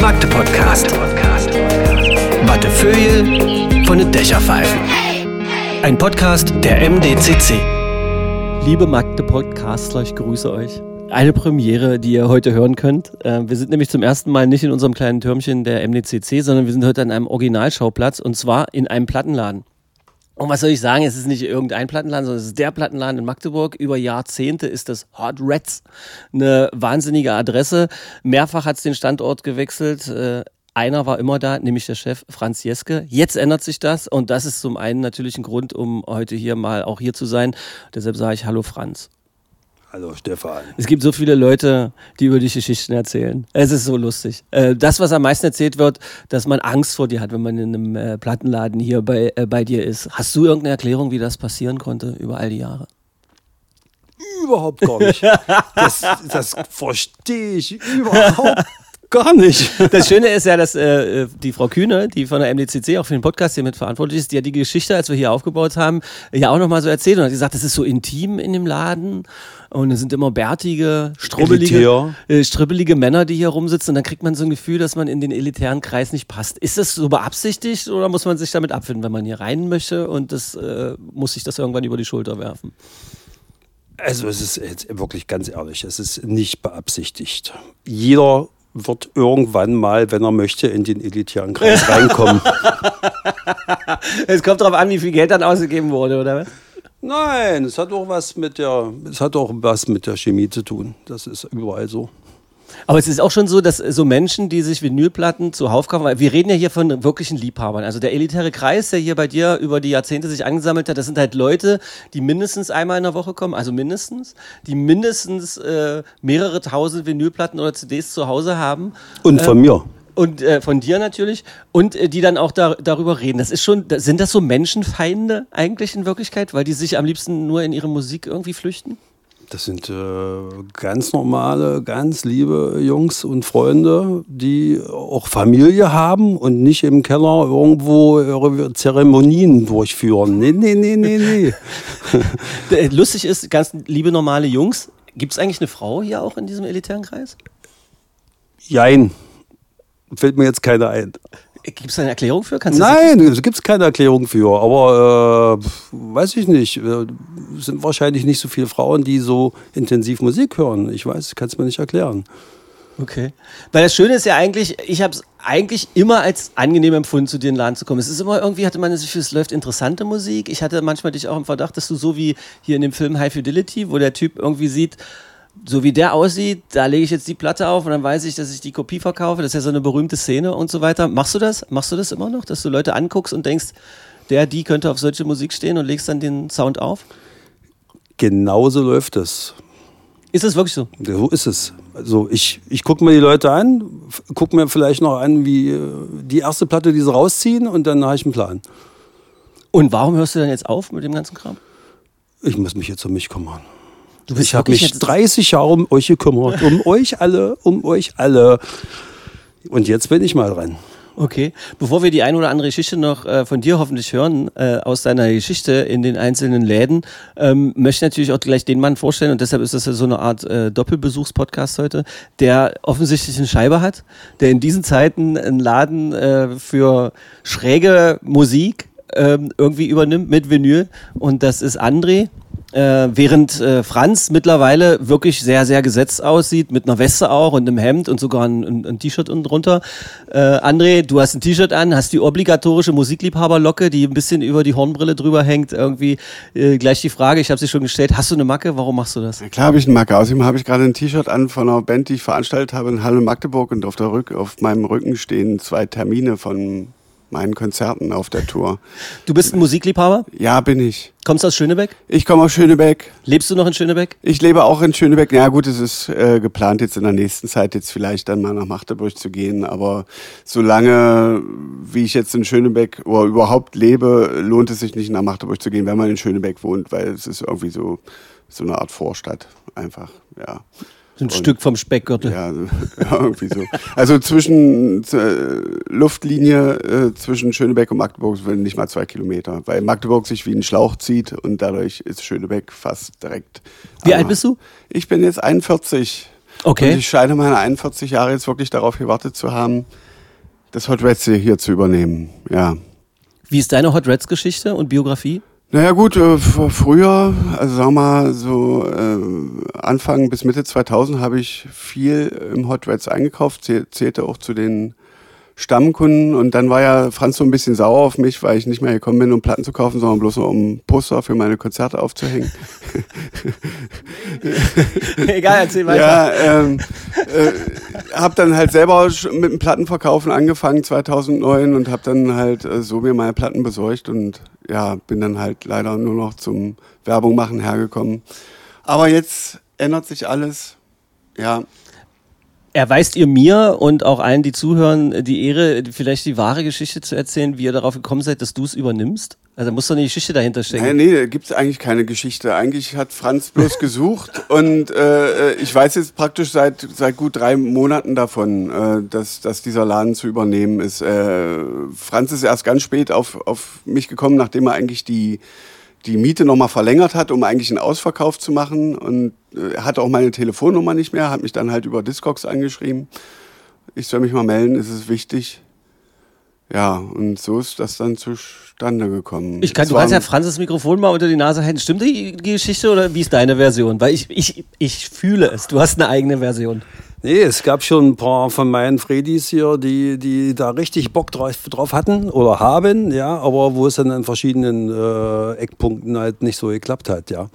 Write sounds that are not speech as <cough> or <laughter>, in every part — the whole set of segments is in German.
Magde Podcast. Wattefeuille von den Dächerpfeifen. Ein Podcast der MDCC. Liebe Magde Podcastler, ich grüße euch. Eine Premiere, die ihr heute hören könnt. Äh, Wir sind nämlich zum ersten Mal nicht in unserem kleinen Türmchen der MDCC, sondern wir sind heute an einem Originalschauplatz und zwar in einem Plattenladen. Und was soll ich sagen? Es ist nicht irgendein Plattenladen, sondern es ist der Plattenladen in Magdeburg. Über Jahrzehnte ist das Hot Reds eine wahnsinnige Adresse. Mehrfach hat es den Standort gewechselt. Äh, Einer war immer da, nämlich der Chef Franz Jeske. Jetzt ändert sich das und das ist zum einen natürlich ein Grund, um heute hier mal auch hier zu sein. Deshalb sage ich Hallo Franz. Hallo Stefan. Es gibt so viele Leute, die über dich Geschichten erzählen. Es ist so lustig. Äh, Das, was am meisten erzählt wird, dass man Angst vor dir hat, wenn man in einem äh, Plattenladen hier bei, äh, bei dir ist. Hast du irgendeine Erklärung, wie das passieren konnte über all die Jahre? Überhaupt gar nicht. Das, das verstehe ich überhaupt gar nicht. <laughs> Das Schöne ist ja, dass äh, die Frau Kühne, die von der MDCC auch für den Podcast hier mit verantwortlich ist, die hat die Geschichte, als wir hier aufgebaut haben, ja auch nochmal so erzählt und hat gesagt, das ist so intim in dem Laden und es sind immer bärtige, strubbelige, äh, stribbelige Männer, die hier rumsitzen und dann kriegt man so ein Gefühl, dass man in den elitären Kreis nicht passt. Ist das so beabsichtigt oder muss man sich damit abfinden, wenn man hier rein möchte und das äh, muss sich das irgendwann über die Schulter werfen? Also es ist jetzt wirklich ganz ehrlich, es ist nicht beabsichtigt. Jeder wird irgendwann mal, wenn er möchte, in den elitären Kreis <laughs> reinkommen. Es kommt darauf an, wie viel Geld dann ausgegeben wurde, oder was? Nein, es hat auch was mit der, es hat auch was mit der Chemie zu tun. Das ist überall so. Aber es ist auch schon so, dass so Menschen, die sich Vinylplatten zuhauf kaufen, weil wir reden ja hier von wirklichen Liebhabern. Also der elitäre Kreis, der hier bei dir über die Jahrzehnte sich angesammelt hat, das sind halt Leute, die mindestens einmal in der Woche kommen, also mindestens, die mindestens äh, mehrere tausend Vinylplatten oder CDs zu Hause haben. Und von mir. Und äh, von dir natürlich. Und äh, die dann auch da, darüber reden. Das ist schon, sind das so Menschenfeinde eigentlich in Wirklichkeit, weil die sich am liebsten nur in ihre Musik irgendwie flüchten? Das sind äh, ganz normale, ganz liebe Jungs und Freunde, die auch Familie haben und nicht im Keller irgendwo ihre Zeremonien durchführen. Nee, nee, nee, nee, nee. <laughs> Lustig ist, ganz liebe normale Jungs, gibt es eigentlich eine Frau hier auch in diesem elitären Kreis? Jein. Fällt mir jetzt keine ein. Gibt es eine Erklärung für? Kannst Nein, es gibt keine Erklärung für. Aber äh, weiß ich nicht. Äh, Es sind wahrscheinlich nicht so viele Frauen, die so intensiv Musik hören. Ich weiß, kann es mir nicht erklären. Okay. Weil das Schöne ist ja eigentlich, ich habe es eigentlich immer als angenehm empfunden, zu dir in den Laden zu kommen. Es ist immer irgendwie, hatte man das Gefühl, es läuft interessante Musik. Ich hatte manchmal dich auch im Verdacht, dass du so wie hier in dem Film High Fidelity, wo der Typ irgendwie sieht, so wie der aussieht, da lege ich jetzt die Platte auf und dann weiß ich, dass ich die Kopie verkaufe. Das ist ja so eine berühmte Szene und so weiter. Machst du das? Machst du das immer noch, dass du Leute anguckst und denkst, der, die könnte auf solche Musik stehen und legst dann den Sound auf? Genauso läuft es. Ist das wirklich so? So ist es. Also ich, ich gucke mir die Leute an, gucke mir vielleicht noch an, wie äh, die erste Platte, die sie rausziehen und dann habe ich einen Plan. Und warum hörst du dann jetzt auf mit dem ganzen Kram? Ich muss mich jetzt um mich kümmern. Du bist Ich habe mich jetzt- 30 Jahre um euch gekümmert. Um <laughs> euch alle, um euch alle. Und jetzt bin ich mal dran. Okay. Bevor wir die ein oder andere Geschichte noch äh, von dir hoffentlich hören, äh, aus deiner Geschichte in den einzelnen Läden, ähm, möchte ich natürlich auch gleich den Mann vorstellen und deshalb ist das ja so eine Art äh, Doppelbesuchspodcast heute, der offensichtlich eine Scheibe hat, der in diesen Zeiten einen Laden äh, für schräge Musik ähm, irgendwie übernimmt mit Vinyl und das ist André. Äh, während äh, Franz mittlerweile wirklich sehr, sehr gesetzt aussieht, mit einer Weste auch und einem Hemd und sogar ein, ein, ein T-Shirt unten drunter. Äh, André, du hast ein T-Shirt an, hast die obligatorische Musikliebhaberlocke, die ein bisschen über die Hornbrille drüber hängt. Irgendwie äh, gleich die Frage, ich habe sie schon gestellt, hast du eine Macke? Warum machst du das? Na klar habe ich einen Macke. Außerdem habe ich gerade ein T-Shirt an von einer Band, die ich veranstaltet habe in Halle Magdeburg und auf, der Rück auf meinem Rücken stehen zwei Termine von meinen Konzerten auf der Tour. Du bist ein Musikliebhaber, Ja, bin ich. kommst aus Schönebeck, Ich komme aus Schönebeck. lebst du noch in Schönebeck? Ich lebe auch in Schönebeck. Na ja, gut, es ist äh, geplant, jetzt in der nächsten Zeit jetzt vielleicht dann mal nach Magdeburg zu gehen. Aber solange wie ich jetzt in Schönebeck oder überhaupt lebe, lohnt es sich nicht nach Magdeburg zu gehen, wenn man in Schönebeck wohnt, weil es ist irgendwie so, so eine Art Vorstadt einfach, ja. So ein Stück vom Speckgürtel. <laughs> Ja, irgendwie so. Also zwischen äh, Luftlinie äh, zwischen Schönebeck und Magdeburg sind nicht mal zwei Kilometer, weil Magdeburg sich wie ein Schlauch zieht und dadurch ist Schönebeck fast direkt. Wie am- alt bist du? Ich bin jetzt 41. Okay. Und ich scheine meine 41 Jahre jetzt wirklich darauf gewartet zu haben, das Hot Reds hier zu übernehmen. Ja. Wie ist deine Hot Reds Geschichte und Biografie? Naja gut, äh, früher, also sagen wir mal so äh, Anfang bis Mitte 2000 habe ich viel im Hot Reds eingekauft, zäh- zählte auch zu den Stammkunden und dann war ja Franz so ein bisschen sauer auf mich, weil ich nicht mehr gekommen bin, um Platten zu kaufen, sondern bloß nur um Poster für meine Konzerte aufzuhängen. <laughs> Egal, erzähl Ja, ähm, äh, habe dann halt selber mit dem Plattenverkaufen angefangen 2009 und habe dann halt äh, so mir meine Platten besorgt und ja, bin dann halt leider nur noch zum Werbung machen hergekommen. Aber jetzt ändert sich alles. Ja, Erweist ihr mir und auch allen, die zuhören, die Ehre, vielleicht die wahre Geschichte zu erzählen, wie ihr darauf gekommen seid, dass du es übernimmst? Also da muss doch eine Geschichte dahinter stecken. Nein, nee, da gibt's eigentlich keine Geschichte. Eigentlich hat Franz bloß gesucht <laughs> und äh, ich weiß jetzt praktisch seit, seit gut drei Monaten davon, äh, dass, dass dieser Laden zu übernehmen ist. Äh, Franz ist erst ganz spät auf, auf mich gekommen, nachdem er eigentlich die, die Miete nochmal verlängert hat, um eigentlich einen Ausverkauf zu machen. Und äh, er hatte auch meine Telefonnummer nicht mehr, hat mich dann halt über Discogs angeschrieben. Ich soll mich mal melden, es ist wichtig. Ja, und so ist das dann zustande gekommen. Ich kann, Es du kannst ja Franz das Mikrofon mal unter die Nase halten. Stimmt die die Geschichte oder wie ist deine Version? Weil ich, ich, ich fühle es. Du hast eine eigene Version. Nee, es gab schon ein paar von meinen Fredis hier, die, die da richtig Bock drauf, hatten oder haben, ja, aber wo es dann an verschiedenen äh, Eckpunkten halt nicht so geklappt hat, ja.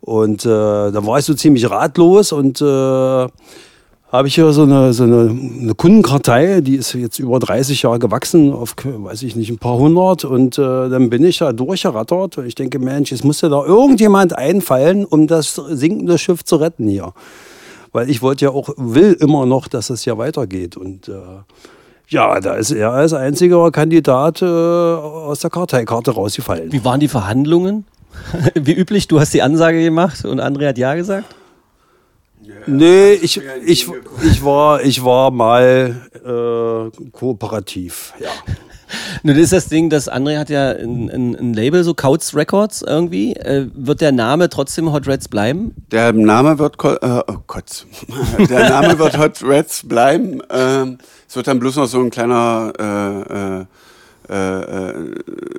Und äh, da war ich so ziemlich ratlos und äh, habe ich hier so eine, so eine, eine Kundenkartei, die ist jetzt über 30 Jahre gewachsen auf, weiß ich nicht, ein paar hundert. Und äh, dann bin ich da durchgerattert. Ich denke, Mensch, es muss ja da irgendjemand einfallen, um das sinkende Schiff zu retten hier. Weil ich wollte ja auch, will immer noch, dass es ja weitergeht. Und äh, ja, da ist er als einziger Kandidat äh, aus der Karteikarte rausgefallen. Wie waren die Verhandlungen? <laughs> Wie üblich, du hast die Ansage gemacht und André hat Ja gesagt? Nee, ich, ich, ich, war, ich war mal äh, kooperativ, ja. Das ist das Ding, dass André hat ja ein, ein, ein Label, so Couts Records irgendwie. Äh, wird der Name trotzdem Hot Reds bleiben? Der Name wird, äh, oh Gott, <laughs> der Name wird Hot Reds bleiben. Ähm, es wird dann bloß noch so ein kleiner, äh, äh, äh,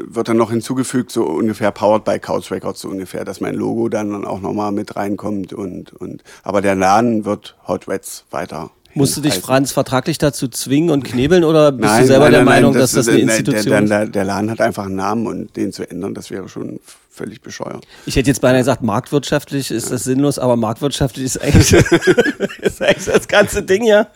wird dann noch hinzugefügt, so ungefähr Powered by Couch Records, so ungefähr, dass mein Logo dann auch nochmal mit reinkommt und, und, aber der Laden wird Hot Reds weiter. Musst du dich, heißen. Franz, vertraglich dazu zwingen und knebeln oder bist du selber der Meinung, dass das eine der- Institution der, ist? der, der Laden hat einfach einen Namen und den zu ändern, das wäre schon völlig bescheuert. Ich hätte jetzt beinahe gesagt, marktwirtschaftlich ist das sinnlos, aber marktwirtschaftlich ist eigentlich, <laughs> ist eigentlich das ganze Ding ja.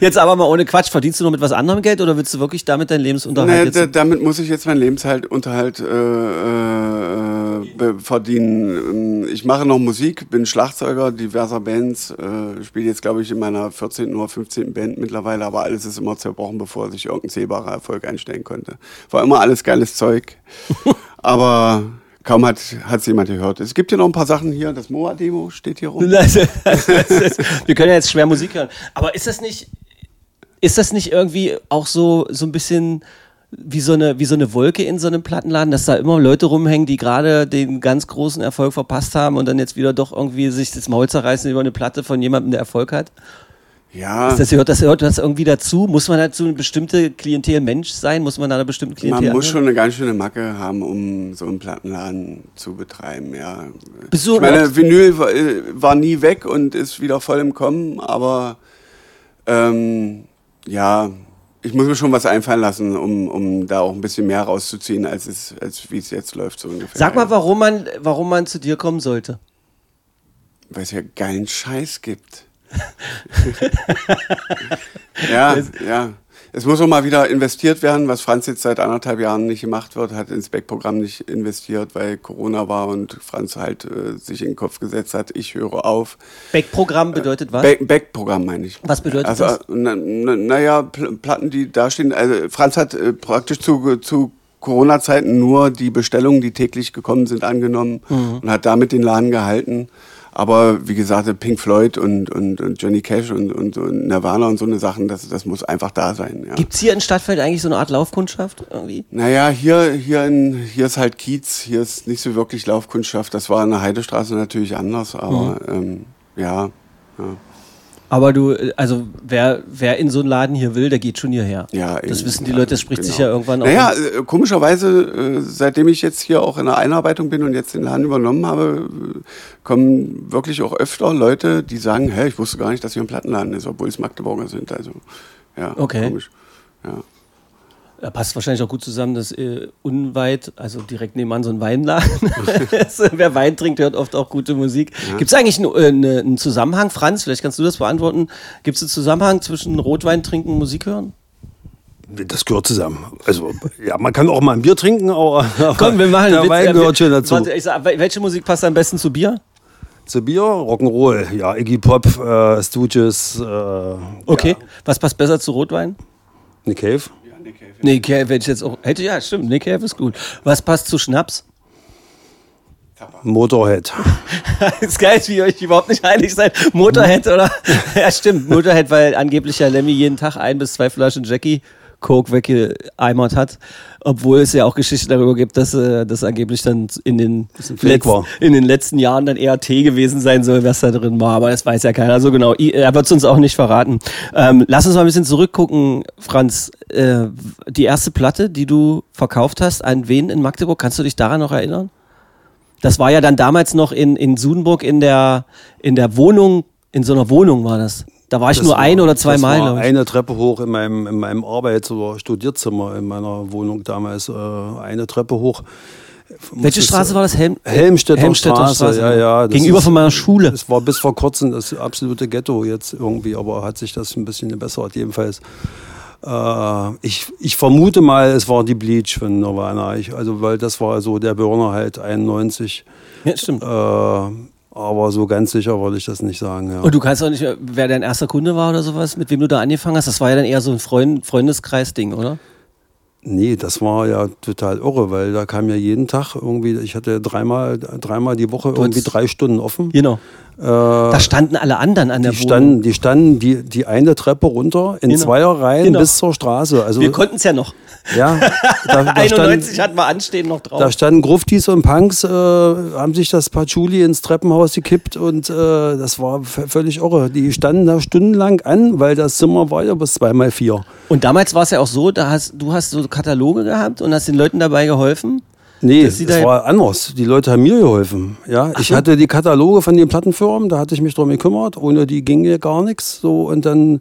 Jetzt aber mal ohne Quatsch, verdienst du noch mit was anderem Geld oder willst du wirklich damit deinen Lebensunterhalt Nee, damit muss ich jetzt meinen Lebensunterhalt äh, äh, verdienen. Ähm, Ich mache noch Musik, bin Schlagzeuger diverser Bands, äh, spiele jetzt, glaube ich, in meiner 14. oder 15. Band mittlerweile, aber alles ist immer zerbrochen, bevor sich irgendein zählbarer Erfolg einstellen konnte. War immer alles geiles Zeug, <laughs> aber kaum hat es jemand gehört. Es gibt hier noch ein paar Sachen hier, das Moa-Demo steht hier rum. Wir können ja jetzt schwer Musik hören. Aber ist das nicht, ist das nicht irgendwie auch so, so ein bisschen wie so, eine, wie so eine Wolke in so einem Plattenladen, dass da immer Leute rumhängen, die gerade den ganz großen Erfolg verpasst haben und dann jetzt wieder doch irgendwie sich das Maul zerreißen über eine Platte von jemandem, der Erfolg hat? Ja, Ist das, gehört, das gehört das irgendwie dazu? Muss man dazu eine bestimmte Klientel Mensch sein? Muss man da eine bestimmte Klientel man muss schon eine ganz schöne Macke haben, um so einen Plattenladen zu betreiben, ja. Du ich meine, Vinyl war, äh, war nie weg und ist wieder voll im Kommen, aber ähm, ja, ich muss mir schon was einfallen lassen, um, um da auch ein bisschen mehr rauszuziehen, als es, als wie es jetzt läuft, so ungefähr. Sag mal, warum man, warum man zu dir kommen sollte. Weil es ja geilen Scheiß gibt. <laughs> ja, ja. Es muss auch mal wieder investiert werden, was Franz jetzt seit anderthalb Jahren nicht gemacht wird, hat ins Backprogramm nicht investiert, weil Corona war und Franz halt äh, sich in den Kopf gesetzt hat, ich höre auf. Backprogramm bedeutet was? Back- Backprogramm meine ich. Was bedeutet also, das? Na, na, naja, Pl Platten, die da stehen. Also Franz hat äh, praktisch zu, zu Corona-Zeiten nur die Bestellungen, die täglich gekommen sind, angenommen Mhm. und hat damit den Laden gehalten. Aber wie gesagt, Pink Floyd und, und, und Johnny Cash und, und, und Nirvana und so eine Sachen, das, das muss einfach da sein. Ja. Gibt es hier in Stadtfeld eigentlich so eine Art Laufkundschaft irgendwie? Naja, hier, hier, in, hier ist halt Kiez, hier ist nicht so wirklich Laufkundschaft. Das war in der Heidestraße natürlich anders, aber ähm, ja, ja. Aber du, also wer, wer in so einen Laden hier will, der geht schon hierher. Ja, das eben, wissen die Leute, das spricht sich genau. ja irgendwann auch. Naja, äh, komischerweise, äh, seitdem ich jetzt hier auch in der Einarbeitung bin und jetzt den Laden übernommen habe, äh, kommen wirklich auch öfter Leute, die sagen, hä, ich wusste gar nicht, dass hier ein Plattenladen ist, obwohl es Magdeburger sind. Also, ja, Okay. komisch. Ja. Da passt wahrscheinlich auch gut zusammen, dass äh, unweit, also direkt nebenan so ein Weinladen <laughs> ist. Wer Wein trinkt, hört oft auch gute Musik. Gibt es eigentlich einen, äh, ne- einen Zusammenhang, Franz? Vielleicht kannst du das beantworten. Gibt es einen Zusammenhang zwischen Rotwein trinken und Musik hören? Das gehört zusammen. Also, ja, man kann auch mal ein Bier trinken, aber <laughs> Komm, wir machen der Witz. Wein gehört schon dazu. Warte, ich sag, wel- welche Musik passt am besten zu Bier? Zu Bier, Rock'n'Roll, ja, Iggy Pop, äh, Stooges, äh, Okay. ja, Was passt besser zu Rotwein? Nick Cave. Nee, Cave hätte ich jetzt auch. Hätte ja, stimmt. Nick Cave ist gut. Was passt zu Schnaps? Motorhead. <laughs> ist geil, wie ihr euch überhaupt nicht einig seid. Motorhead, oder? <laughs> ja, stimmt. Motorhead, weil angeblich ja Lemmy jeden Tag ein bis zwei Flaschen Jackie Coke weggeeimert hat. Obwohl es ja auch Geschichten darüber gibt, dass äh, das angeblich dann in den, ein Fake letz- war. in den letzten Jahren dann eher Tee gewesen sein soll, was da drin war. Aber das weiß ja keiner so genau. Er wird es uns auch nicht verraten. Ähm, lass uns mal ein bisschen zurückgucken, Franz. Äh, die erste Platte, die du verkauft hast, an wen in Magdeburg, kannst du dich daran noch erinnern? Das war ja dann damals noch in, in Sudenburg in der, in der Wohnung, in so einer Wohnung war das. Da war ich Das nur war- ein oder zwei das Mal, war eine Treppe hoch in meinem, in meinem Arbeits- oder Studierzimmer in meiner Wohnung damals. Äh, eine Treppe hoch. Welche Straße war das? Helm Helmstedter, Helmstedter Straße, ja, ja. das Gegenüber ist- von meiner Schule. Es war bis vor kurzem das absolute Ghetto jetzt irgendwie, aber hat sich das ein bisschen gebessert jedenfalls. Äh, ich, ich vermute mal, es war die Bleach von Nirvana. Ich, also, weil das war so der Burner halt 91. Ja, stimmt. Äh, aber so ganz sicher wollte ich das nicht sagen. Ja. Und du kannst auch nicht, wer dein erster Kunde war oder sowas, mit wem du da angefangen hast. Das war ja dann eher so ein Freund, Freundeskreis-Ding, oder? Nee, das war ja total irre, weil da kam ja jeden Tag irgendwie, ich hatte dreimal, dreimal die Woche irgendwie drei Stunden offen. Genau. Äh, Da standen alle anderen an der die Wohnung. standen, die standen die, die eine Treppe runter in Genau. Zweierreihen Genau. bis zur Straße. Also, Wir konnten es ja noch. ja, <laughs> da, da 91 stand, hatten wir anstehen noch drauf. da standen Gruftis und Punks, äh, haben sich das Patchouli ins Treppenhaus gekippt und äh, das war völlig irre. Die standen da stundenlang an, weil das Zimmer war ja bis zweimal vier. Und damals war es ja auch so, da hast, du hast so Kataloge gehabt und hast den Leuten dabei geholfen. Nee, das da- war anders. Die Leute haben mir geholfen. Ja, ich so. hatte die Kataloge von den Plattenfirmen, da hatte ich mich drum gekümmert. Ohne die ging ja gar nichts. So und dann,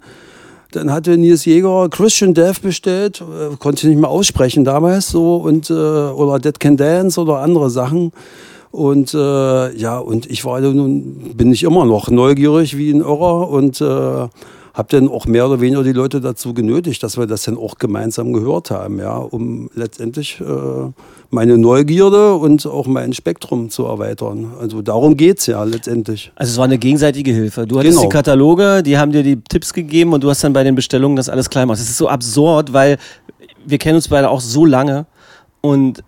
dann hatte Nils Jäger Christian Death bestellt, äh, konnte ich nicht mehr aussprechen damals so und äh, oder Dead Can Dance oder andere Sachen. Und äh, ja, und ich war nun bin ich immer noch neugierig wie ein Irrer und äh, habe dann auch mehr oder weniger die Leute dazu genötigt, dass wir das dann auch gemeinsam gehört haben, ja, um letztendlich äh, meine Neugierde und auch mein Spektrum zu erweitern. Also darum geht's ja letztendlich. Also es war eine gegenseitige Hilfe. Du hattest Genau. die Kataloge, die haben dir die Tipps gegeben und du hast dann bei den Bestellungen das alles klein gemacht. Das ist so absurd, weil wir kennen uns beide auch so lange und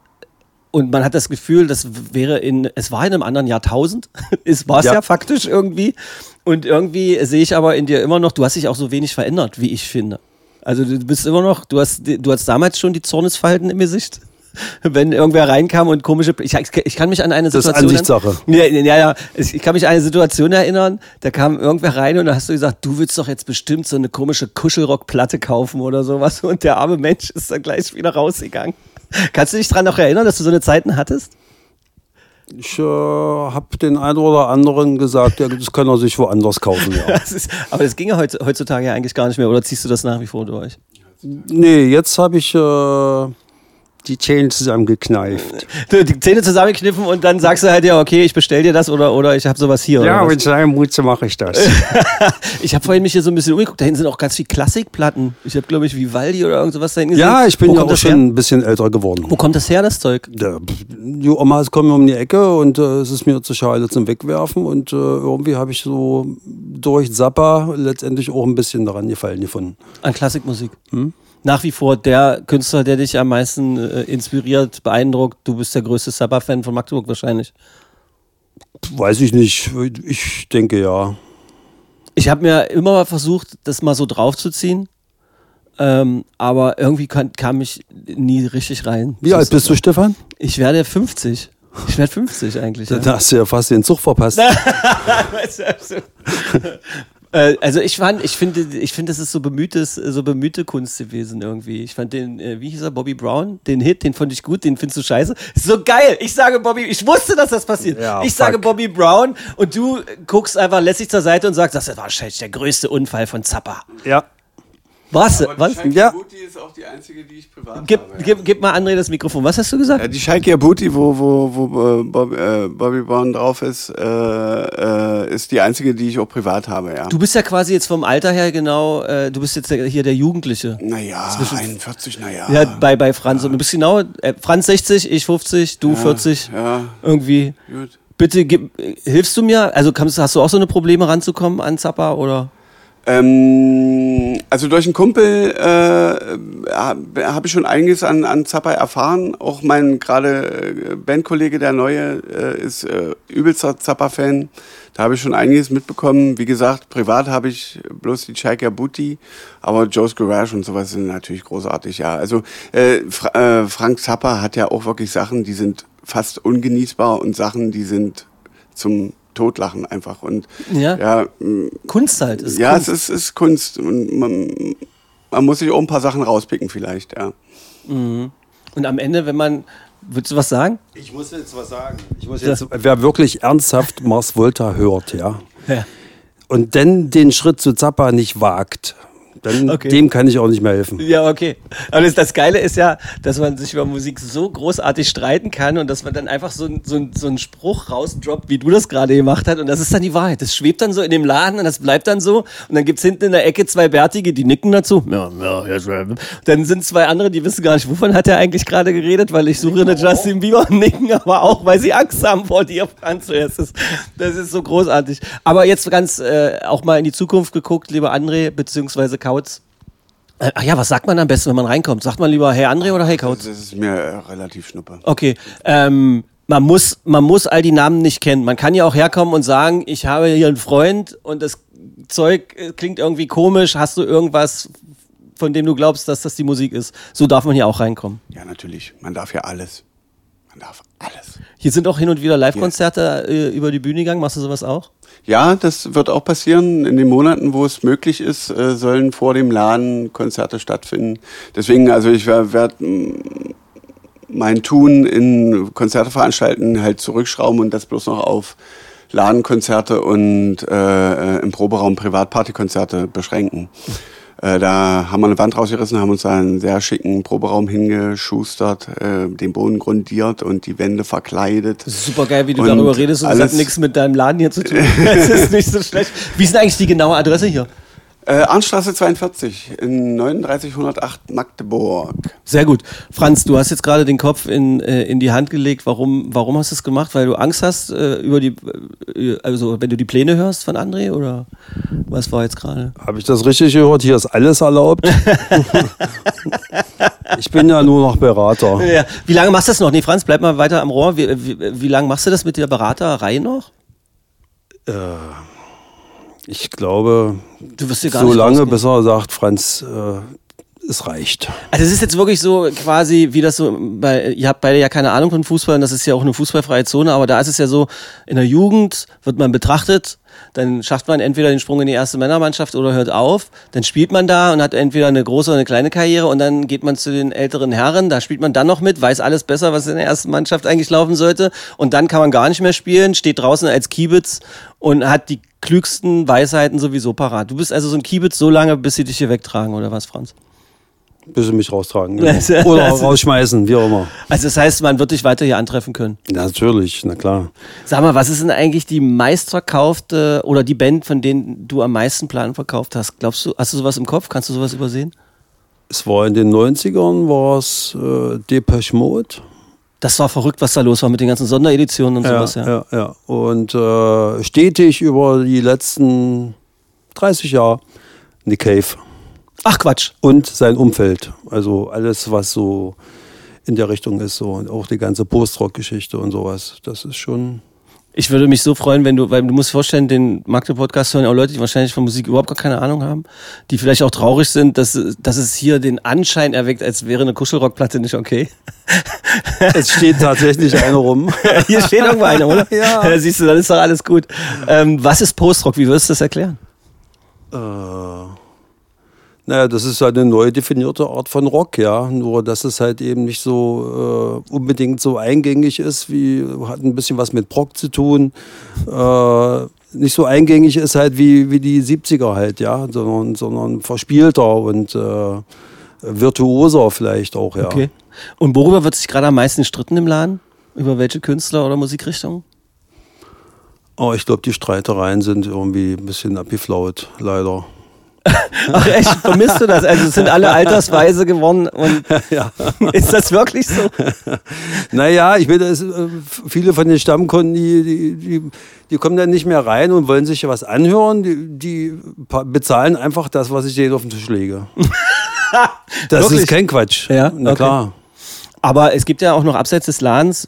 und man hat das Gefühl, das wäre in, es war in einem anderen Jahrtausend. <laughs> es war es ja. Ja. faktisch irgendwie. Und irgendwie sehe ich aber in dir immer noch, du hast dich auch so wenig verändert, wie ich finde. Also du bist immer noch, du hast, du hast damals schon die Zornesfalten im Gesicht. <laughs> Wenn irgendwer reinkam und komische, ich, ich kann mich an eine Das ist Situation. Ansichtssache. Ja, ja, ja. Ich ich kann mich an eine Situation erinnern, da kam irgendwer rein und da hast du gesagt, du willst doch jetzt bestimmt so eine komische Kuschelrockplatte kaufen oder sowas. Und der arme Mensch ist dann gleich wieder rausgegangen. <laughs> Kannst du dich daran noch erinnern, dass du so eine Zeiten hattest? Ich äh, habe den einen oder anderen gesagt, ja, das kann er sich woanders kaufen. Ja. <laughs> Das ist, aber das ginge heutz- heutzutage ja eigentlich gar nicht mehr. Oder ziehst du das nach wie vor durch? nee, jetzt habe ich äh, die Zähne zusammengekneift. Du, Die Zähne zusammenkniffen und dann sagst du halt, ja, okay, ich bestell dir das oder, oder ich habe sowas hier. Ja, mit seinem Mut so mache ich das. <laughs> Ich habe vorhin mich hier so ein bisschen umgeguckt. Da hinten sind auch ganz viele Klassikplatten. Ich habe, glaube ich, Vivaldi oder irgend sowas da hinten gesehen. ja, ich bin Wo ja auch schon ein bisschen älter geworden. Wo kommt das her, das Zeug? Ja, die Omas kommen um die Ecke und äh, es ist mir zu schade zum Wegwerfen und äh, irgendwie habe ich so durch Zappa letztendlich auch ein bisschen daran gefallen gefunden. An Klassikmusik. Nach wie vor der Künstler, der dich am meisten äh, inspiriert, beeindruckt. Du bist der größte Sabba-Fan von Magdeburg wahrscheinlich. Weiß ich nicht. Ich denke ja. Ich habe mir immer versucht, das mal so draufzuziehen. Ähm, aber irgendwie kann, kam ich nie richtig rein. Wie alt bist du, Stefan? Ich werde 50. Ich werde 50 eigentlich. Ja. Da hast du ja fast den Zug verpasst. <laughs> <laughs> Äh, also ich fand, ich finde, ich finde, das ist so bemühtes, so bemühte Kunst gewesen irgendwie. Ich fand den, äh, wie hieß er, Bobby Brown, den Hit, den fand ich gut, den findest du scheiße. So geil. Ich sage Bobby, ich wusste, dass das passiert. Ja, ich fuck. sage Bobby Brown und du guckst einfach lässig zur Seite und sagst, das war wahrscheinlich der größte Unfall von Zappa. Ja. Was? Was? Ja. Booty ist auch die einzige, die ich privat Gib, habe. ja. gib, gib mal André das Mikrofon. Was hast du gesagt? Ja, die Schalke Booty, wo, wo, wo äh, Bob, äh, Bobby Brown drauf ist, äh, äh, ist die einzige, die ich auch privat habe, ja. Du bist ja quasi jetzt vom Alter her genau, äh, du bist jetzt hier der Jugendliche. Naja, Zwischen- 41, naja. Ja, bei, bei Franz. Und du bist genau, äh, Franz 60, ich 50, du 40. Ja, Irgendwie. gut. Bitte gib, hilfst du mir? Also kannst, hast du auch so eine Probleme ranzukommen an Zappa oder? Ähm, also durch einen Kumpel äh, habe hab ich schon einiges an, an Zappa erfahren. Auch mein gerade äh, Bandkollege, der Neue, äh, ist äh, übelster Zappa-Fan. Da habe ich schon einiges mitbekommen. Wie gesagt, privat habe ich bloß die Chaika Booty, aber Joe's Garage und sowas sind natürlich großartig, ja. Also äh, Fra äh, Frank Zappa hat ja auch wirklich Sachen, die sind fast ungenießbar und Sachen, die sind zum Totlachen einfach. Und Ja. ja Kunst halt. Ist ja, Kunst. es ist, ist Kunst. Und man, man muss sich auch ein paar Sachen rauspicken vielleicht, ja. Und am Ende, wenn man, würdest du was sagen? Ich muss jetzt was sagen. Ich muss jetzt, wer wirklich ernsthaft Mars Volta hört, ja, Ja. und dann den Schritt zu Zappa nicht wagt, dann Okay. dem kann ich auch nicht mehr helfen. Ja, okay. Aber das, das Geile ist ja, dass man sich über Musik so großartig streiten kann und dass man dann einfach so, so, so einen Spruch rausdroppt, wie du das gerade gemacht hast. Und das ist dann die Wahrheit. Das schwebt dann so in dem Laden und das bleibt dann so. Und dann gibt's hinten in der Ecke zwei Bärtige, die nicken dazu. Ja, ja, ja. Dann sind zwei andere, die wissen gar nicht, wovon hat er eigentlich gerade geredet, weil ich suche eine Justin Bieber und nicken aber auch, weil sie Angst haben vor dir. Das ist, das ist so großartig. Aber jetzt ganz äh, auch mal in die Zukunft geguckt, lieber André, beziehungsweise Kautz. Äh, Ach ja, was sagt man am besten, wenn man reinkommt? Sagt man lieber Hey André oder Hey Das Kautz? ist mir äh, relativ schnuppe. Okay. Ähm, man muss, man muss all die Namen nicht kennen. Man kann ja auch herkommen und sagen, ich habe hier einen Freund und das Zeug äh, klingt irgendwie komisch. Hast du irgendwas, von dem du glaubst, dass das die Musik ist? So darf man hier auch reinkommen. Ja, natürlich. Man darf ja alles. Man darf alles. Hier sind auch hin und wieder Live-Konzerte äh, über die Bühne gegangen. Machst du sowas auch? Ja, das wird auch passieren. In den Monaten, wo es möglich ist, äh, sollen vor dem Laden Konzerte stattfinden. Deswegen, also ich werde mein Tun in Konzerte veranstalten halt zurückschrauben und das bloß noch auf Ladenkonzerte und äh, äh, im Proberaum Privatpartykonzerte beschränken. Äh, da haben wir eine Wand rausgerissen, haben uns da einen sehr schicken Proberaum hingeschustert, äh, den Boden grundiert und die Wände verkleidet. Das ist super geil, wie du Und darüber redest und das hat nichts mit deinem Laden hier zu tun. <laughs> Das ist nicht so schlecht. Wie ist denn eigentlich die genaue Adresse hier? Äh, Arnstraße 42 in 39108 Magdeburg. Sehr gut. Franz, du hast jetzt gerade den Kopf in, äh, in die Hand gelegt. Warum, warum hast du es gemacht? Weil du Angst hast äh, über die, äh, also wenn du die Pläne hörst von André oder was war jetzt gerade? Habe ich das richtig gehört? Hier ist alles erlaubt. <laughs> ich bin ja nur noch Berater. Ja. Wie lange machst du das noch? Nee, Franz, bleib mal weiter am Rohr. Wie, wie, wie lange machst du das mit der Beraterei noch? Ich glaube, Du wirst dir gar so lange, rausgehen. bis er sagt, Franz, äh, es reicht. Also es ist jetzt wirklich so quasi, wie das so, bei, ihr habt beide ja keine Ahnung von Fußball und das ist ja auch eine fußballfreie Zone, aber da ist es ja so, in der Jugend wird man betrachtet, dann schafft man entweder den Sprung in die erste Männermannschaft oder hört auf, dann spielt man da und hat entweder eine große oder eine kleine Karriere und dann geht man zu den älteren Herren, da spielt man dann noch mit, weiß alles besser, was in der ersten Mannschaft eigentlich laufen sollte und dann kann man gar nicht mehr spielen, steht draußen als Kiebitz und hat die klügsten Weisheiten sowieso parat. Du bist also so ein Kiebitz so lange, bis sie dich hier wegtragen, oder was, Franz? Bis sie mich raustragen. Genau. <laughs> Oder das- rausschmeißen, wie auch immer. Also das heißt, man wird dich weiter hier antreffen können. Natürlich, na klar. Sag mal, was ist denn eigentlich die meistverkaufte oder die Band, von denen du am meisten Platten verkauft hast? Glaubst du, hast du sowas im Kopf? Kannst du sowas übersehen? Es war in den 90ern, war es äh, Depeche Mode. Das war verrückt, was da los war mit den ganzen Sondereditionen und sowas, ja. ja, ja. Und äh, stetig über die letzten 30 Jahre Nick Cave Ach Quatsch. und sein Umfeld. Also alles, was so in der Richtung ist, so und auch die ganze Post-Rock-Geschichte und sowas. Das ist schon. Ich würde mich so freuen, wenn du, weil du musst vorstellen, den Magde-Podcast hören auch Leute, die wahrscheinlich von Musik überhaupt gar keine Ahnung haben, die vielleicht auch traurig sind, dass, dass es hier den Anschein erweckt, als wäre eine Kuschelrockplatte nicht okay. Es steht tatsächlich einer rum. <laughs> Hier steht irgendwo einer, oder? <laughs> Ja. Siehst du, dann ist doch alles gut. Ähm, was ist Postrock? Wie würdest du das erklären? Äh, naja, das ist halt eine neu definierte Art von Rock, ja. Nur, dass es halt eben nicht so äh, unbedingt so eingängig ist, wie hat ein bisschen was mit Proc zu tun. Äh, nicht so eingängig ist halt wie, wie die 70er halt, ja, sondern, sondern verspielter und äh, virtuoser vielleicht auch, ja. Okay. Und worüber wird sich gerade am meisten stritten im Laden? Über welche Künstler oder Musikrichtungen? Aber ich glaube, die Streitereien sind irgendwie ein bisschen abgeflaut, leider. <laughs> Ach echt, vermisst du das? Also es sind alle altersweise geworden und <laughs> Ja. ist das wirklich so? <laughs> Naja, ich will, das, äh, viele von den Stammkunden, die, die, die, die kommen dann nicht mehr rein und wollen sich was anhören. Die, die bezahlen einfach das, was ich denen auf den Tisch lege. Das Wirklich? ist kein Quatsch. Ja? Na Okay. klar. Aber es gibt ja auch noch abseits des Ladens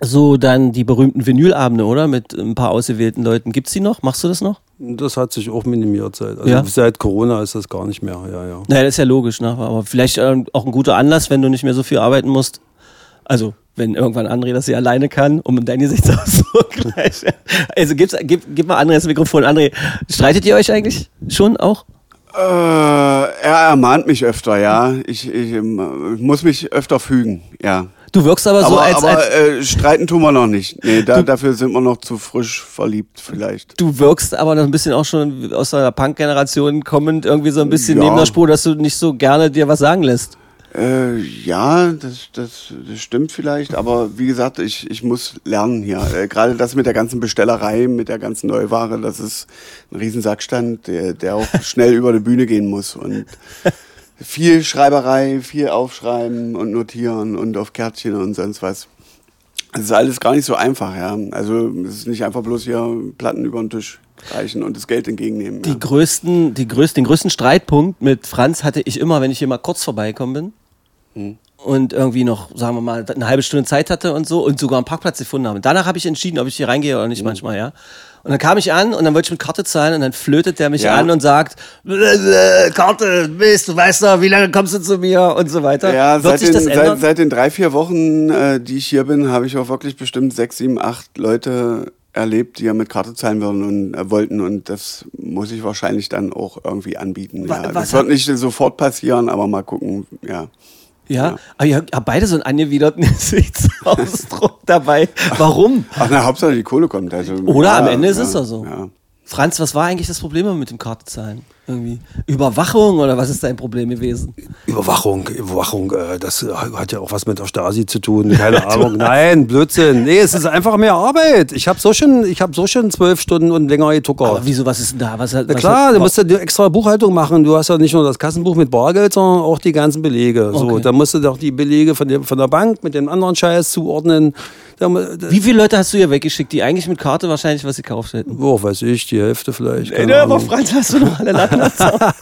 so dann die berühmten Vinylabende, oder? Mit ein paar ausgewählten Leuten. Gibt's die noch? Machst du das noch? Das hat sich auch minimiert seit. Also Ja. seit Corona ist das gar nicht mehr. Ja, ja. Naja, das ist ja logisch, ne? Aber vielleicht ähm, auch ein guter Anlass, wenn du nicht mehr so viel arbeiten musst. Also, wenn irgendwann André das hier alleine kann, um in deinen Gesichtsausdruck <laughs> gleich. Also, gib's, gib, gib mal André das Mikrofon. André, streitet ihr euch eigentlich schon auch? Äh, er ermahnt mich öfter, ja. Ich, ich ähm, muss mich öfter fügen, ja. Du wirkst aber so, aber als, aber als äh, streiten tun wir noch nicht. Nee, da, dafür sind wir noch zu frisch verliebt vielleicht. du wirkst aber noch ein bisschen auch schon aus einer Punk-Generation kommend irgendwie so ein bisschen Ja. neben der Spur, dass du nicht so gerne dir was sagen lässt. Äh, ja, das, das, das stimmt vielleicht, aber wie gesagt, ich, ich muss lernen hier. Äh, Gerade das mit der ganzen Bestellerei, mit der ganzen Neuware, das ist ein Riesensackstand, der, der auch <laughs> schnell über die Bühne gehen muss. Und viel Schreiberei, viel Aufschreiben und Notieren und auf Kärtchen und sonst was. Es ist alles gar nicht so einfach, ja. Also es ist nicht einfach bloß hier Platten über den Tisch reichen und das Geld entgegennehmen. Die ja. größten, die größten, den größten Streitpunkt mit Franz hatte ich immer, wenn ich hier mal kurz vorbeikommen bin. Und irgendwie noch, sagen wir mal, eine halbe Stunde Zeit hatte und so und sogar einen Parkplatz gefunden habe. Danach habe ich entschieden, ob ich hier reingehe oder nicht Hm. manchmal, ja. Und dann kam ich an und dann wollte ich mit Karte zahlen und dann flötet der mich Ja. an und sagt, "Blablabla, Karte, Mist, du weißt doch, wie lange kommst du zu mir und so weiter. Ja, Wird seit den, seit, seit den drei, vier Wochen, äh, die ich hier bin, habe ich auch wirklich bestimmt sechs, sieben, acht Leute erlebt, die ja mit Karte zahlen würden und äh, wollten und das muss ich wahrscheinlich dann auch irgendwie anbieten. Wa- Ja. Das wird nicht sofort passieren, aber mal gucken, ja. Ja, aber ihr habt beide so einen angewiderten <laughs> Gesichtsausdruck dabei. Warum? Ach na, Hauptsache die Kohle kommt. Also, Oder ja, am Ende ist ja, es doch so. Ja. Franz, was war eigentlich das Problem mit dem Kartezahlen? Irgendwie Überwachung oder was ist dein Problem gewesen? Überwachung, Überwachung, äh, das hat ja auch was mit der Stasi zu tun. <laughs> Keine Ahnung. Nein, Blödsinn. Nee, es ist einfach mehr Arbeit. Ich habe so schon, ich habe so schon zwölf Stunden und länger getuckert. Aber wieso, was ist denn da? Was, hat- Na was klar, hat- du musst ja die extra Buchhaltung machen. Du hast ja nicht nur das Kassenbuch mit Bargeld, sondern auch die ganzen Belege. So, Okay. da musst du doch die Belege von der, von der Bank mit dem anderen Scheiß zuordnen. Wie viele Leute hast du hier weggeschickt, die eigentlich mit Karte wahrscheinlich was gekauft hätten? oh, weiß ich, die Hälfte vielleicht. Ey, ne, aber. Franz, hast du noch alle Landnutzer? <laughs>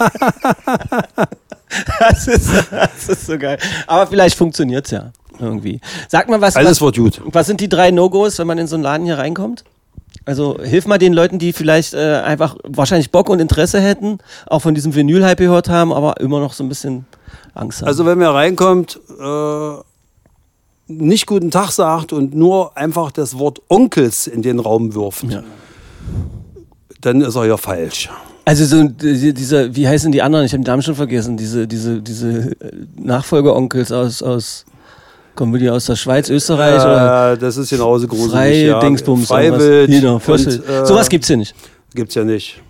das, ist, das ist so geil. Aber vielleicht funktioniert's ja irgendwie. Sag mal, was, Alles was, wird gut. was sind die drei No-Gos, wenn man in so einen Laden hier reinkommt? Also hilf mal den Leuten, die vielleicht äh, einfach wahrscheinlich Bock und Interesse hätten, auch von diesem Vinyl-Hype gehört haben, aber immer noch so ein bisschen Angst haben. Also wenn man reinkommt, äh, nicht guten Tag sagt und nur einfach das Wort Onkels in den Raum wirft, Ja. dann ist er ja falsch. Also so die- diese, wie heißen die anderen? Ich habe den Namen schon vergessen. Diese, diese, diese äh, Nachfolgeonkels aus, aus, kommen die aus der Schweiz, Österreich oder Äh, das ist genauso gruselig. Frei ja. Dingsbums. Freiwild. Genau, Fürchtet. äh, Sowas gibt's hier nicht. gibt's ja nicht.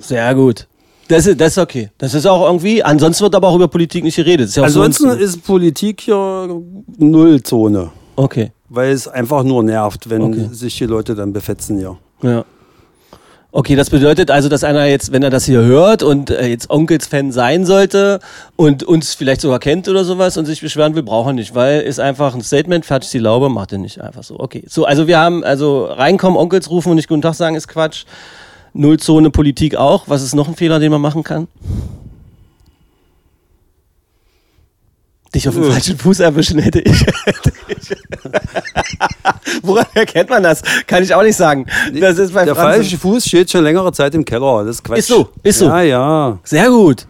Sehr gut. Das ist, das ist okay. Das ist auch irgendwie, ansonsten wird aber auch über Politik nicht geredet. Ja Ansonsten so ist Politik hier Nullzone, Okay, weil es einfach nur nervt, wenn Okay. sich die Leute dann befetzen hier. ja. Okay, das bedeutet also, dass einer jetzt, wenn er das hier hört und äh, jetzt Onkels-Fan sein sollte und uns vielleicht sogar kennt oder sowas und sich beschweren will, braucht er nicht, weil ist einfach ein Statement, fertig die Laube, macht er nicht einfach so. Okay, so, also wir haben, also reinkommen, Onkels rufen und nicht Guten Tag sagen ist Quatsch. Nullzone Politik auch. Was ist noch ein Fehler, den man machen kann? Dich auf den falschen Fuß erwischen hätte ich. <laughs> Woran erkennt man das? Kann ich auch nicht sagen. Das ist bei Der Franz falsche Fuß steht schon längere Zeit im Keller. Das ist Quatsch. Ist so, ist so. Ja, ja. Sehr gut.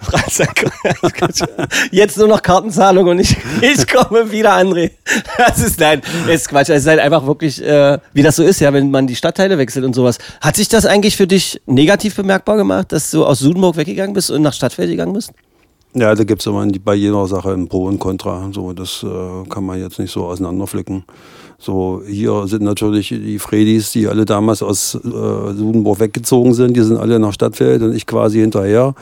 <laughs> Jetzt nur noch Kartenzahlung und ich, <laughs> ich komme wieder, André. Das ist nein, ist Quatsch. Es ist halt einfach wirklich, äh, wie das so ist, ja, wenn man die Stadtteile wechselt und sowas. Hat sich das eigentlich für dich negativ bemerkbar gemacht, dass du aus Sudenburg weggegangen bist und nach Stadtfeld gegangen bist? Ja, da gibt es immer bei jeder Sache ein Pro und Contra. So, das äh, kann man jetzt nicht so auseinanderpflücken. So, hier sind natürlich die Fredis, die alle damals aus äh, Sudenburg weggezogen sind, die sind alle nach Stadtfeld und ich quasi hinterher.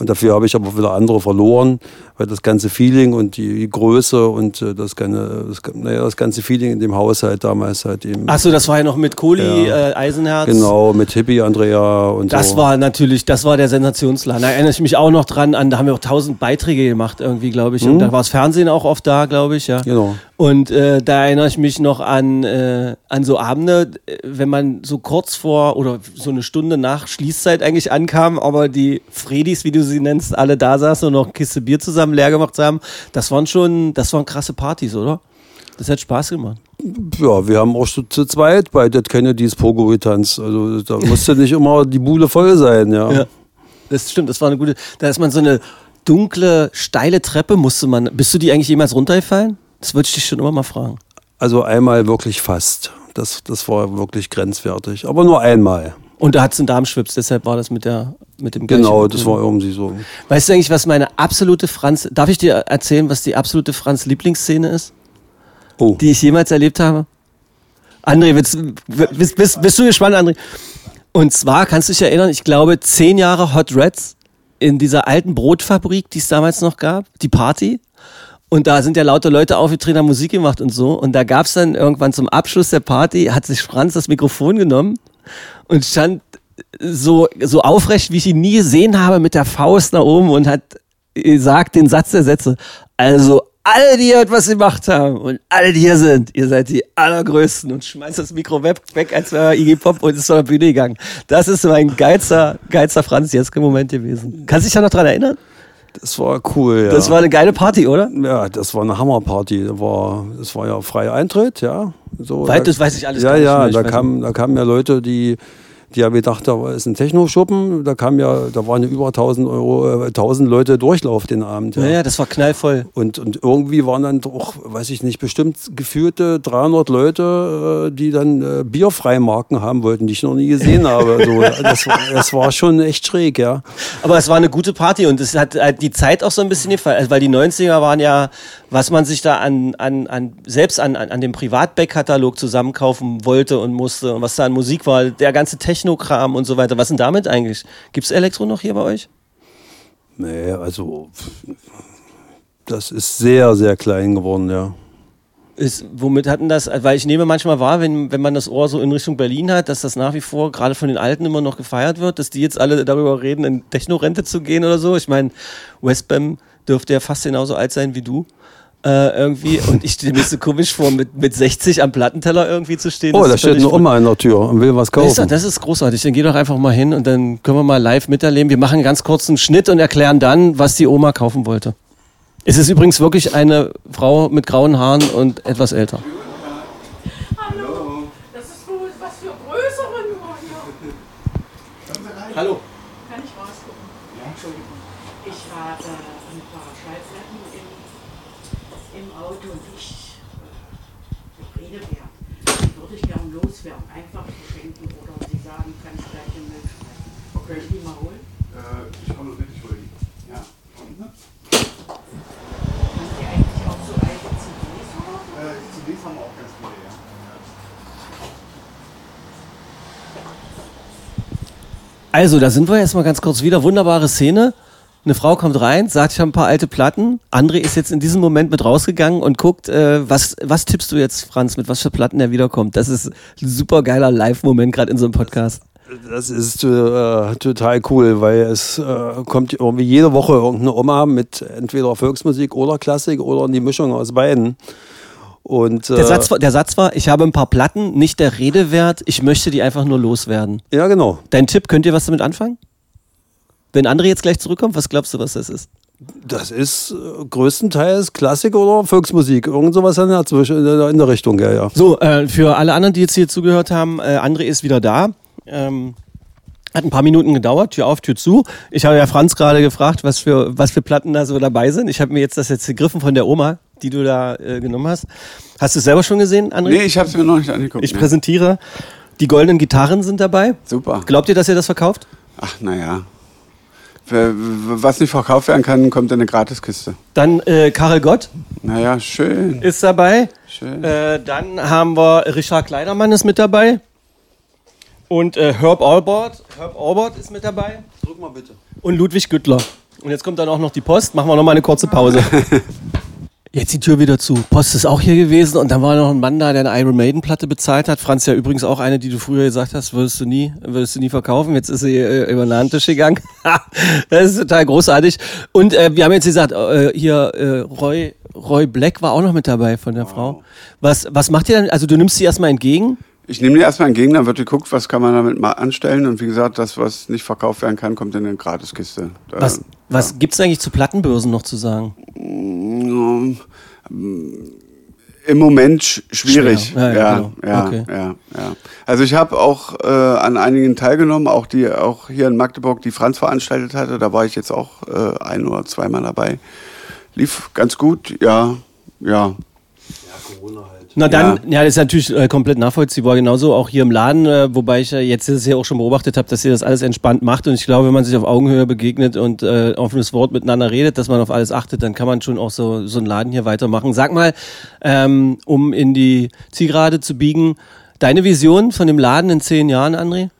Und dafür habe ich aber wieder andere verloren, weil das ganze Feeling und die Größe und äh, das, ganze, das, naja, das ganze Feeling in dem Haushalt damals halt eben. Achso, das war ja noch mit Kohli, Ja. äh, Eisenherz. Genau, mit Hippie Andrea und Das so. war natürlich, das war der Sensationsladen. Da erinnere ich mich auch noch dran an, da haben wir auch tausend Beiträge gemacht irgendwie, glaube ich. Und da war das Fernsehen auch oft da, glaube ich, ja. Mhm. Genau. Und äh, da erinnere ich mich noch an, äh, an so Abende, äh, wenn man so kurz vor oder so eine Stunde nach Schließzeit eigentlich ankam, aber die Fredis, wie du sie nennst, alle da saßen und noch eine Kiste Bier zusammen leer gemacht haben. Das waren schon, das waren krasse Partys, oder? Das hat Spaß gemacht. Ja, wir haben auch zu, zu zweit bei Dead Kennedys Pogo getanzt. Also da musste nicht immer die Bude voll sein, ja. Ja. Das stimmt, das war eine gute. Da ist man so eine dunkle, steile Treppe, musste man. Bist du die eigentlich jemals runtergefallen? Das würde ich dich schon immer mal fragen. Also einmal wirklich fast. Das, das war wirklich grenzwertig. Aber nur einmal. Und da hat es einen Darmschwips, deshalb war das mit der mit dem Genau, Gleichen. das war irgendwie so. Weißt du eigentlich, was meine absolute Franz. Darf ich dir erzählen, was die absolute Franz Lieblingsszene ist, Oh, die ich jemals erlebt habe? André, willst, bist, bist, bist du gespannt, André? Und zwar kannst du dich erinnern, ich glaube, zehn Jahre Hot Reds in dieser alten Brotfabrik, die es damals noch gab, die Party. Und da sind ja lauter Leute aufgetreten, haben Musik gemacht und so. Und da gab es dann irgendwann zum Abschluss der Party, hat sich Franz das Mikrofon genommen und stand so, so aufrecht, wie ich ihn nie gesehen habe, mit der Faust nach oben und hat gesagt den Satz der Sätze. Also alle, die hier etwas gemacht haben und alle, die hier sind, ihr seid die allergrößten und schmeißt das Mikro weg, als wäre Iggy Pop und ist von der Bühne gegangen. Das ist mein geilster, geilster Franz jetzt im Moment gewesen. Kannst du dich da noch dran erinnern? Das war cool, ja. Das war eine geile Party, oder? ja, das war eine Hammerparty. Das war, das war ja freier Eintritt, ja. So, Weit, da- das weiß ich alles Ja, gar nicht ja, ich da, kam, da kamen ja Leute, die, die haben gedacht, da ist ein Techno-Schuppen. Da kam ja, da waren ja über 1000 Euro, äh, 1000 Leute Durchlauf den Abend. Ja, ja, das war knallvoll. Und, und irgendwie waren dann doch, weiß ich nicht, bestimmt geführte 300 Leute, äh, die dann äh, Bierfreimarken haben wollten, die ich noch nie gesehen <laughs> habe. So, das, war, das war schon echt schräg, ja. Aber es war eine gute Party und es hat halt die Zeit auch so ein bisschen gefallen, also weil die 90er waren ja, was man sich da an, an, an selbst an, an, an dem Privatback-Katalog zusammenkaufen wollte und musste und was da an Musik war, der ganze Technokram und so weiter. Was denn damit eigentlich? Gibt's Elektro noch hier bei euch? Nee, also das ist sehr, sehr klein geworden, ja. Ist, womit hatten das, weil ich nehme manchmal wahr, wenn, wenn man das Ohr so in Richtung Berlin hat, dass das nach wie vor gerade von den Alten immer noch gefeiert wird, dass die jetzt alle darüber reden, in Technorente zu gehen oder so. Ich meine, Westbam dürfte ja fast genauso alt sein wie du. Äh, irgendwie. Und ich stelle mir so komisch vor, mit, mit 60 am Plattenteller irgendwie zu stehen. Oh, Das da steht eine Oma an der Tür und will was kaufen. das ist großartig. Dann geh doch einfach mal hin und dann können wir mal live miterleben. Wir machen einen ganz kurzen Schnitt und erklären dann, was die Oma kaufen wollte. Es ist übrigens wirklich eine Frau mit grauen Haaren und etwas älter. Hallo. Das ist wohl was für größere nur hier. Hallo. Kann ich rausgucken? Entschuldigung. Ich habe ein paar Schallplatten im, im Auto und ich äh, rede gern. Die würde ich gern loswerden. Einfach verschenken oder Sie sagen, kann ich gleich im Müll schmeißen. Okay. Soll ich die mal holen? ich komme mit, ich hole die. Ja. Haben Sie eigentlich auch so alte CDs oder so? CDs haben wir auch ganz viele, ja. Also, da sind wir jetzt mal ganz kurz wieder. Wunderbare Szene. Eine Frau kommt rein, sagt, ich habe ein paar alte Platten. André ist jetzt in diesem Moment mit rausgegangen und guckt, äh, was, was tippst du jetzt, Franz, mit was für Platten er wiederkommt? Das ist ein super geiler Live-Moment gerade in so einem Podcast. Das ist äh, total cool, weil es äh, kommt irgendwie jede Woche irgendeine Oma mit entweder Volksmusik oder Klassik oder die Mischung aus beiden. Und, äh, Der Satz, war, der Satz war, ich habe ein paar Platten, nicht der Rede wert, ich möchte die einfach nur loswerden. Ja, genau. Dein Tipp, könnt ihr was damit anfangen? Wenn André jetzt gleich zurückkommt, was glaubst du, was das ist? Das ist äh, größtenteils Klassik oder Volksmusik. Irgend sowas in der, Zwisch- in der, in der Richtung, ja, ja. So, äh, für alle anderen, die jetzt hier zugehört haben, äh, André ist wieder da. Ähm, hat ein paar Minuten gedauert, Tür auf, Tür zu. Ich habe ja Franz gerade gefragt, was für, was für Platten da so dabei sind. Ich habe mir jetzt das jetzt gegriffen von der Oma, die du da äh, genommen hast. Hast du es selber schon gesehen, André? Nee, ich habe es mir noch nicht angeguckt. ich ne. präsentiere. Die goldenen Gitarren sind dabei. Super. Glaubt ihr, dass ihr das verkauft? Ach, naja. Was nicht verkauft werden kann, kommt in eine Gratiskiste. Dann äh, Karel Gott Naja, schön. ist dabei. Schön. Äh, dann haben wir Richard Kleidermann ist mit dabei. Und äh, Herb Albert. Herb Albert ist mit dabei. Drück mal bitte. Und Ludwig Güttler. Und jetzt kommt dann auch noch die Post. Machen wir noch mal eine kurze Pause. <laughs> Jetzt die Tür wieder zu. Post ist auch hier gewesen und dann war noch ein Mann da, der eine Iron Maiden Platte bezahlt hat. Franz ja übrigens auch eine, die du früher gesagt hast, würdest du nie, würdest du nie verkaufen. Jetzt ist sie äh, über den Handtisch gegangen. <laughs> das ist total großartig. Und äh, wir haben jetzt gesagt, äh, hier äh, Roy, Roy Black war auch noch mit dabei von der Frau. Was, was macht ihr dann? Also du nimmst sie erstmal entgegen. Ich nehme die erstmal entgegen, dann wird geguckt, was kann man damit mal anstellen. Und wie gesagt, das, was nicht verkauft werden kann, kommt in eine Gratiskiste. Was, was gibt's eigentlich zu Plattenbörsen noch zu sagen? Ähm, Im Moment sch schwierig. Schwer. Ja, Ja, ja, ja, genau. ja, Okay. ja, Also ich habe auch äh, an einigen teilgenommen, auch die auch hier in Magdeburg, die Franz veranstaltet hatte. Da war ich jetzt auch äh, ein oder zweimal dabei. Lief ganz gut, ja, ja. Na dann, ja, das ist natürlich äh, komplett nachvollziehbar. Genauso auch hier im Laden, äh, wobei ich ja jetzt das ja auch schon beobachtet habe, dass ihr das alles entspannt macht. Und ich glaube, wenn man sich auf Augenhöhe begegnet und äh, offenes Wort miteinander redet, dass man auf alles achtet, dann kann man schon auch so, so einen Laden hier weitermachen. Sag mal, ähm, um in die Zielgerade zu biegen, deine Vision von dem Laden in zehn Jahren, André?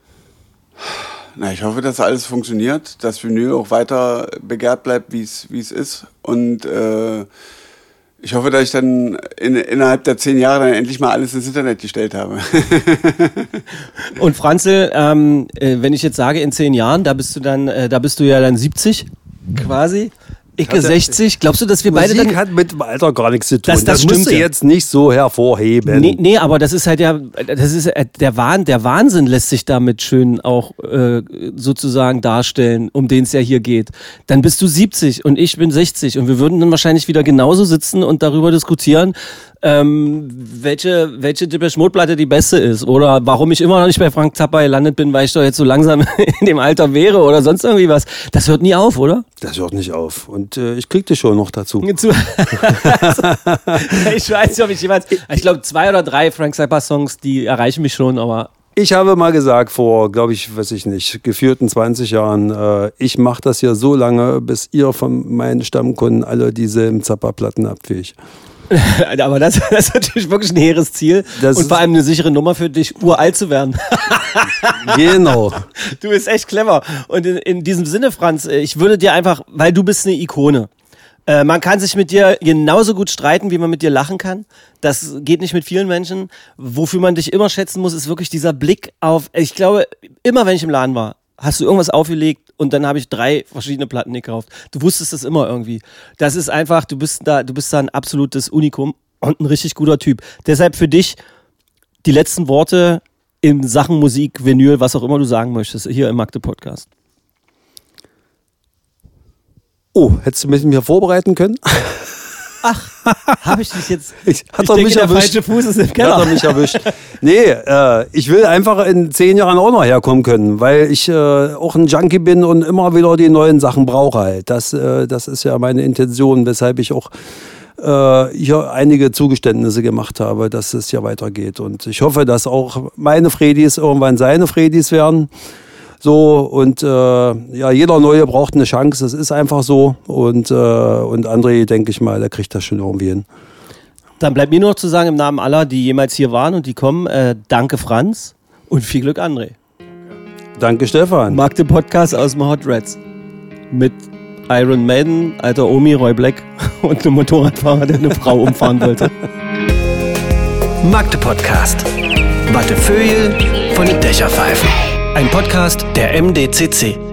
Na, ich hoffe, dass alles funktioniert, dass Vinyl auch weiter begehrt bleibt, wie es wie es ist. Und äh, ich hoffe, dass ich dann in, innerhalb der zehn Jahre dann endlich mal alles ins Internet gestellt habe. <laughs> Und Franzl, ähm, äh, wenn ich jetzt sage in zehn Jahren, da bist du dann, äh, da bist du ja dann 70 quasi. Ich Hatte- 60. Glaubst du, dass wir beide Musik hat mit dem Alter gar nichts zu tun. Das- das musst stimmt du ja. jetzt nicht so hervorheben. Nee, nee, aber das ist halt ja, das ist äh, der Wahn, der Wahnsinn lässt sich damit schön auch äh, sozusagen darstellen, um den es ja hier geht. Dann bist du 70 und ich bin 60 und wir würden dann wahrscheinlich wieder genauso sitzen und darüber diskutieren, ähm, welche, welche Depeche Mode Platte die beste ist oder warum ich immer noch nicht bei Frank Zappa gelandet bin, weil ich doch jetzt so langsam <laughs> in dem Alter wäre oder sonst irgendwie was. Das hört nie auf, oder? Das hört nicht auf. Und äh, ich krieg dich schon noch dazu. <laughs> Zu- ich weiß nicht, ob ich jemals. Ich glaube, zwei oder drei Frank Zappa-Songs, die erreichen mich schon, aber Ich habe mal gesagt, vor, glaube ich, weiß ich nicht, geführten 20 Jahren, äh, ich mache das hier so lange, bis ihr von meinen Stammkunden alle dieselben Zapperplatten habt wie ich. <laughs> Aber das, das ist natürlich wirklich ein hehres Ziel Das und vor allem eine sichere Nummer für dich, uralt zu werden. <laughs> Genau. Du bist echt clever. Und in, in diesem Sinne, Franz, äh, ich würde dir einfach, weil du bist eine Ikone. Äh, man kann sich mit dir genauso gut streiten, wie man mit dir lachen kann. Das geht nicht mit vielen Menschen. Wofür man dich immer schätzen muss, ist wirklich dieser Blick auf, ich glaube, immer wenn ich im Laden war, hast du irgendwas aufgelegt und dann habe ich drei verschiedene Platten gekauft. Du wusstest das immer irgendwie. Das ist einfach, du bist da, du bist da ein absolutes Unikum und ein richtig guter Typ. Deshalb für dich die letzten Worte in Sachen Musik, Vinyl, was auch immer du sagen möchtest, hier im Magde Podcast. Oh, hättest du mich mir vorbereiten können? <laughs> Habe ich dich jetzt? <laughs> Ich, hat ich er denke, mich der erwischt. falsche Fuß ist im Hat Keller. er mich erwischt. Nee, äh, ich will einfach in zehn Jahren auch noch herkommen können, weil ich äh, auch ein Junkie bin und immer wieder die neuen Sachen brauche halt. Das, äh, das ist ja meine Intention, weshalb ich auch äh, hier einige Zugeständnisse gemacht habe, dass es hier weitergeht. Und ich hoffe, dass auch meine Fredis irgendwann seine Fredis werden. So, und äh, ja, jeder Neue braucht eine Chance, das ist einfach so. Und, äh, und André, denke ich mal, der kriegt das schon irgendwie hin. Dann bleibt mir nur noch zu sagen, im Namen aller, die jemals hier waren und die kommen, äh, danke Franz und viel Glück André. Danke, Stefan. Magde Podcast aus dem Hot Reds. Mit Iron Maiden, alter Omi, Roy Black <laughs> und einem Motorradfahrer, der eine Frau umfahren wollte. Magde Podcast. Wattefeuille von den Dächerpfeifen. Ein Podcast der MDCC.